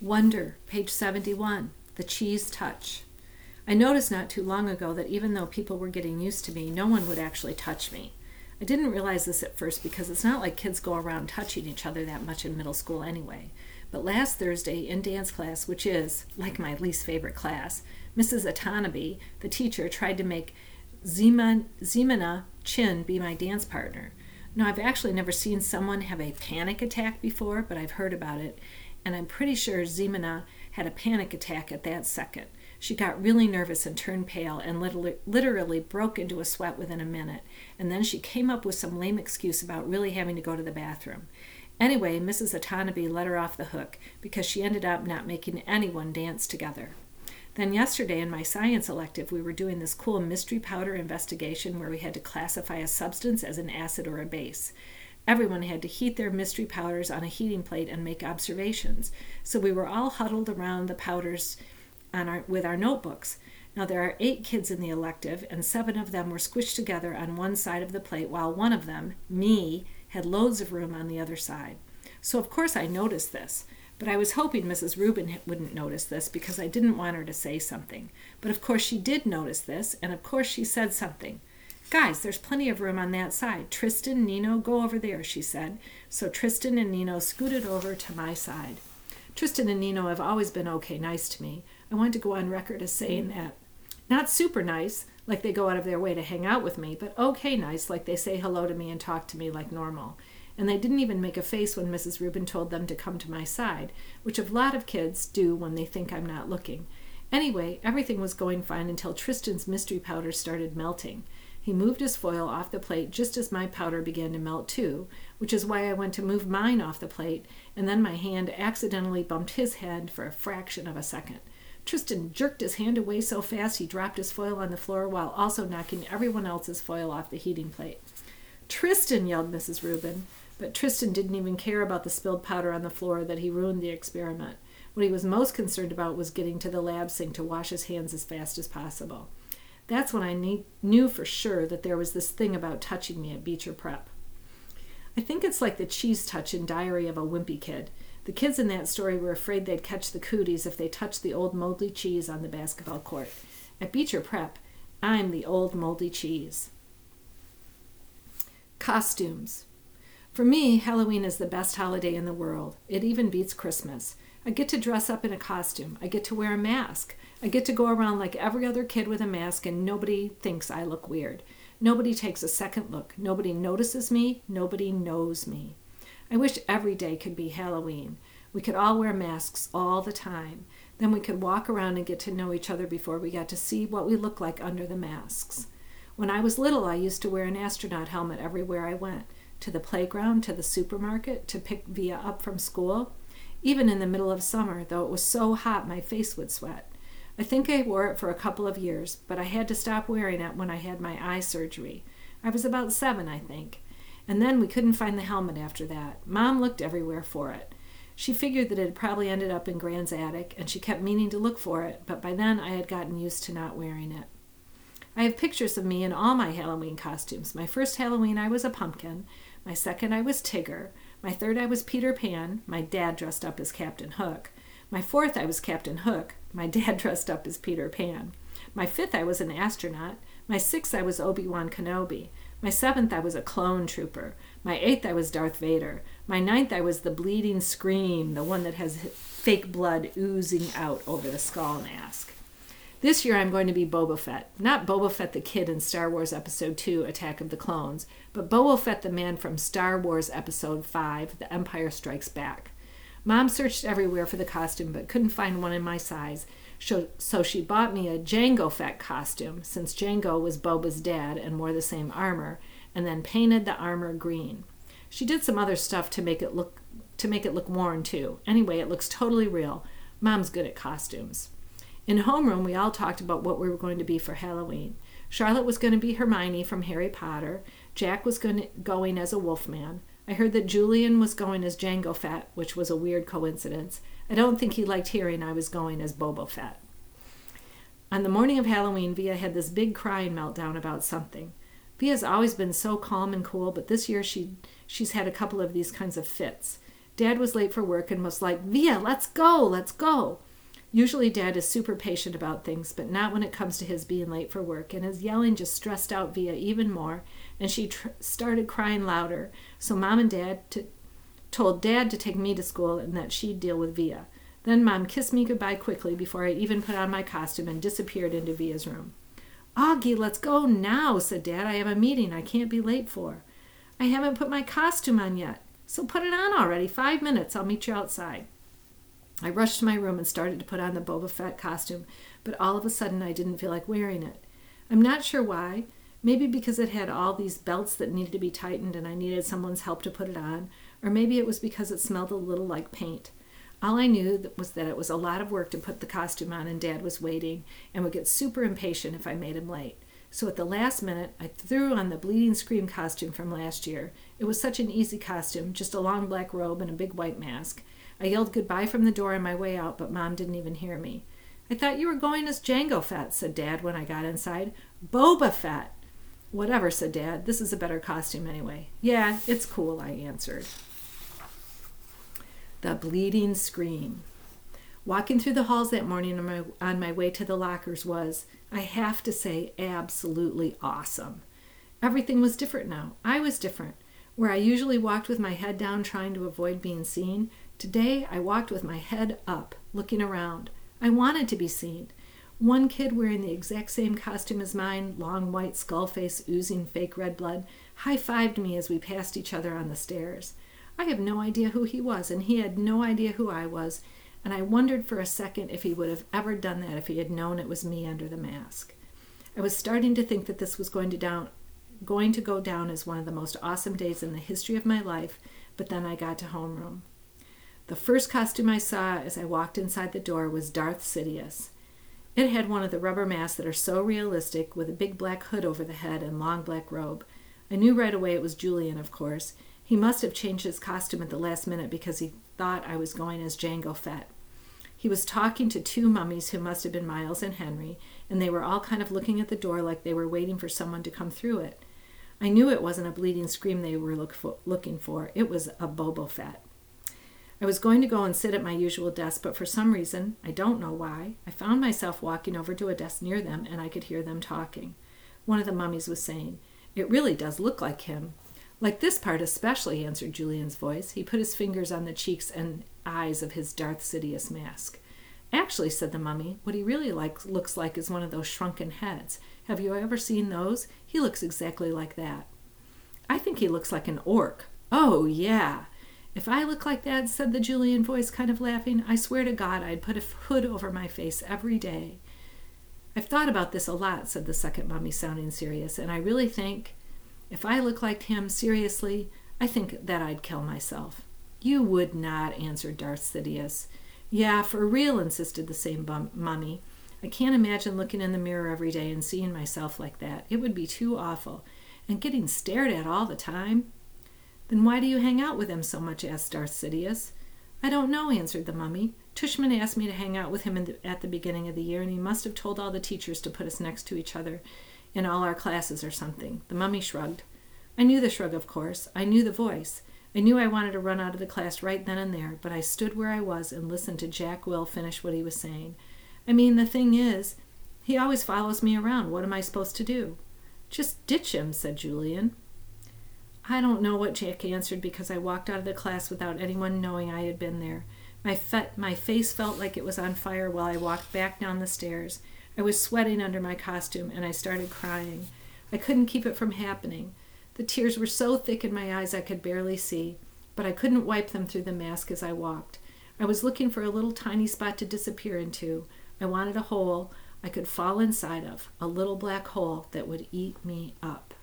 Wonder, page 71, the cheese touch. I noticed not too long ago that even though people were getting used to me, no one would actually touch me. I didn't realize this at first because it's not like kids go around touching each other that much in middle school anyway. But last Thursday in dance class, which is, like my least favorite class, Mrs. Atanabe, the teacher, tried to make Ximena Chin be my dance partner. Now, I've actually never seen someone have a panic attack before, but I've heard about it, and I'm pretty sure Ximena had a panic attack at that second. She got really nervous and turned pale and literally, literally broke into a sweat within a minute. And then she came up with some lame excuse about really having to go to the bathroom. Anyway, Mrs. Atanabe let her off the hook because she ended up not making anyone dance together. Then, yesterday in my science elective, we were doing this cool mystery powder investigation where we had to classify a substance as an acid or a base. Everyone had to heat their mystery powders on a heating plate and make observations. So we were all huddled around the powders our, with our notebooks. Now, there are eight kids in the elective, and seven of them were squished together on one side of the plate, while one of them, me, had loads of room on the other side. So, of course, I noticed this, but I was hoping Mrs. Rubin wouldn't notice this because I didn't want her to say something. But of course, she did notice this, and of course, she said something. Guys, there's plenty of room on that side. Tristan, Nino, go over there, she said. So Tristan and Nino scooted over to my side. Tristan and Nino have always been okay nice to me, I want to go on record as saying that. Not super nice, like they go out of their way to hang out with me, but okay nice, like they say hello to me and talk to me like normal. And they didn't even make a face when Mrs. Rubin told them to come to my side, which a lot of kids do when they think I'm not looking. Anyway, everything was going fine until Tristan's mystery powder started melting. He moved his foil off the plate just as my powder began to melt too, which is why I went to move mine off the plate, and then my hand accidentally bumped his head for a fraction of a second. Tristan jerked his hand away so fast he dropped his foil on the floor while also knocking everyone else's foil off the heating plate. Tristan, yelled Mrs. Rubin. But Tristan didn't even care about the spilled powder on the floor that he ruined the experiment. What he was most concerned about was getting to the lab sink to wash his hands as fast as possible. That's when I ne- knew for sure that there was this thing about touching me at Beecher Prep. I think it's like the cheese touch in Diary of a Wimpy Kid. The kids in that story were afraid they'd catch the cooties if they touched the old moldy cheese on the basketball court. At Beecher Prep, I'm the old moldy cheese. Costumes. For me, Halloween is the best holiday in the world. It even beats Christmas. I get to dress up in a costume. I get to wear a mask. I get to go around like every other kid with a mask, and nobody thinks I look weird. Nobody takes a second look. Nobody notices me. Nobody knows me. I wish every day could be Halloween. We could all wear masks all the time. Then we could walk around and get to know each other before we got to see what we look like under the masks. When I was little, I used to wear an astronaut helmet everywhere I went to the playground, to the supermarket, to pick Via up from school. Even in the middle of summer, though it was so hot my face would sweat. I think I wore it for a couple of years, but I had to stop wearing it when I had my eye surgery. I was about seven, I think. And then we couldn't find the helmet after that. Mom looked everywhere for it. She figured that it had probably ended up in Gran's attic, and she kept meaning to look for it, but by then I had gotten used to not wearing it. I have pictures of me in all my Halloween costumes. My first Halloween, I was a pumpkin. My second, I was Tigger. My third, I was Peter Pan. My dad dressed up as Captain Hook. My fourth, I was Captain Hook. My dad dressed up as Peter Pan. My fifth, I was an astronaut. My sixth, I was Obi Wan Kenobi. My seventh, I was a clone trooper. My eighth, I was Darth Vader. My ninth, I was the bleeding scream, the one that has fake blood oozing out over the skull mask. This year, I'm going to be Boba Fett. Not Boba Fett the kid in Star Wars Episode 2 Attack of the Clones, but Boba Fett the man from Star Wars Episode 5 The Empire Strikes Back. Mom searched everywhere for the costume but couldn't find one in my size, so she bought me a Jango Fett costume, since Jango was Boba's dad and wore the same armor, and then painted the armor green. She did some other stuff to make it look to make it look worn too. Anyway, it looks totally real. Mom's good at costumes. In homeroom, we all talked about what we were going to be for Halloween. Charlotte was going to be Hermione from Harry Potter. Jack was going, to, going as a wolfman. I heard that Julian was going as Jango Fett, which was a weird coincidence. I don't think he liked hearing I was going as Boba Fett. On the morning of Halloween, Via had this big crying meltdown about something. Via's always been so calm and cool, but this year she she's had a couple of these kinds of fits. Dad was late for work and was like, Via, let's go, let's go. Usually, Dad is super patient about things, but not when it comes to his being late for work, and his yelling just stressed out Via even more, and she tr- started crying louder. So, Mom and Dad t- told Dad to take me to school and that she'd deal with Via. Then Mom kissed me goodbye quickly before I even put on my costume and disappeared into Via's room. Augie, let's go now, said Dad. I have a meeting I can't be late for. I haven't put my costume on yet. So put it on already. Five minutes. I'll meet you outside. I rushed to my room and started to put on the Boba Fett costume, but all of a sudden I didn't feel like wearing it. I'm not sure why. Maybe because it had all these belts that needed to be tightened and I needed someone's help to put it on, or maybe it was because it smelled a little like paint. All I knew was that it was a lot of work to put the costume on, and Dad was waiting and would get super impatient if I made him late. So at the last minute, I threw on the Bleeding Scream costume from last year. It was such an easy costume, just a long black robe and a big white mask. I yelled goodbye from the door on my way out, but Mom didn't even hear me. I thought you were going as Jango Fett, said Dad when I got inside. Boba Fett! Whatever, said Dad. This is a better costume anyway. Yeah, it's cool, I answered. The Bleeding Scream. Walking through the halls that morning on my, on my way to the lockers was, I have to say, absolutely awesome. Everything was different now. I was different. Where I usually walked with my head down trying to avoid being seen, Today I walked with my head up, looking around. I wanted to be seen. One kid wearing the exact same costume as mine, long white skull face oozing fake red blood, high fived me as we passed each other on the stairs. I have no idea who he was, and he had no idea who I was, and I wondered for a second if he would have ever done that if he had known it was me under the mask. I was starting to think that this was going to down going to go down as one of the most awesome days in the history of my life, but then I got to homeroom. The first costume I saw as I walked inside the door was Darth Sidious. It had one of the rubber masks that are so realistic, with a big black hood over the head and long black robe. I knew right away it was Julian, of course. He must have changed his costume at the last minute because he thought I was going as Jango Fett. He was talking to two mummies who must have been Miles and Henry, and they were all kind of looking at the door like they were waiting for someone to come through it. I knew it wasn't a bleeding scream they were look for, looking for. It was a Boba Fett. I was going to go and sit at my usual desk, but for some reason, I don't know why, I found myself walking over to a desk near them and I could hear them talking. One of the mummies was saying, It really does look like him. Like this part especially, answered Julian's voice. He put his fingers on the cheeks and eyes of his Darth Sidious mask. Actually, said the mummy, what he really looks like is one of those shrunken heads. Have you ever seen those? He looks exactly like that. I think he looks like an orc. Oh, yeah. If I look like that, said the Julian voice, kind of laughing, I swear to God I'd put a hood over my face every day. I've thought about this a lot, said the second mummy, sounding serious, and I really think if I look like him seriously, I think that I'd kill myself. You would not, answered Darth Sidious. Yeah, for real, insisted the same bum- mummy. I can't imagine looking in the mirror every day and seeing myself like that. It would be too awful. And getting stared at all the time. Then why do you hang out with him so much? asked Darth Sidious. I don't know, answered the mummy. Tushman asked me to hang out with him the, at the beginning of the year, and he must have told all the teachers to put us next to each other in all our classes or something. The mummy shrugged. I knew the shrug, of course. I knew the voice. I knew I wanted to run out of the class right then and there, but I stood where I was and listened to Jack Will finish what he was saying. I mean, the thing is, he always follows me around. What am I supposed to do? Just ditch him, said Julian. I don't know what Jack answered because I walked out of the class without anyone knowing I had been there. My, fe- my face felt like it was on fire while I walked back down the stairs. I was sweating under my costume and I started crying. I couldn't keep it from happening. The tears were so thick in my eyes I could barely see, but I couldn't wipe them through the mask as I walked. I was looking for a little tiny spot to disappear into. I wanted a hole I could fall inside of, a little black hole that would eat me up.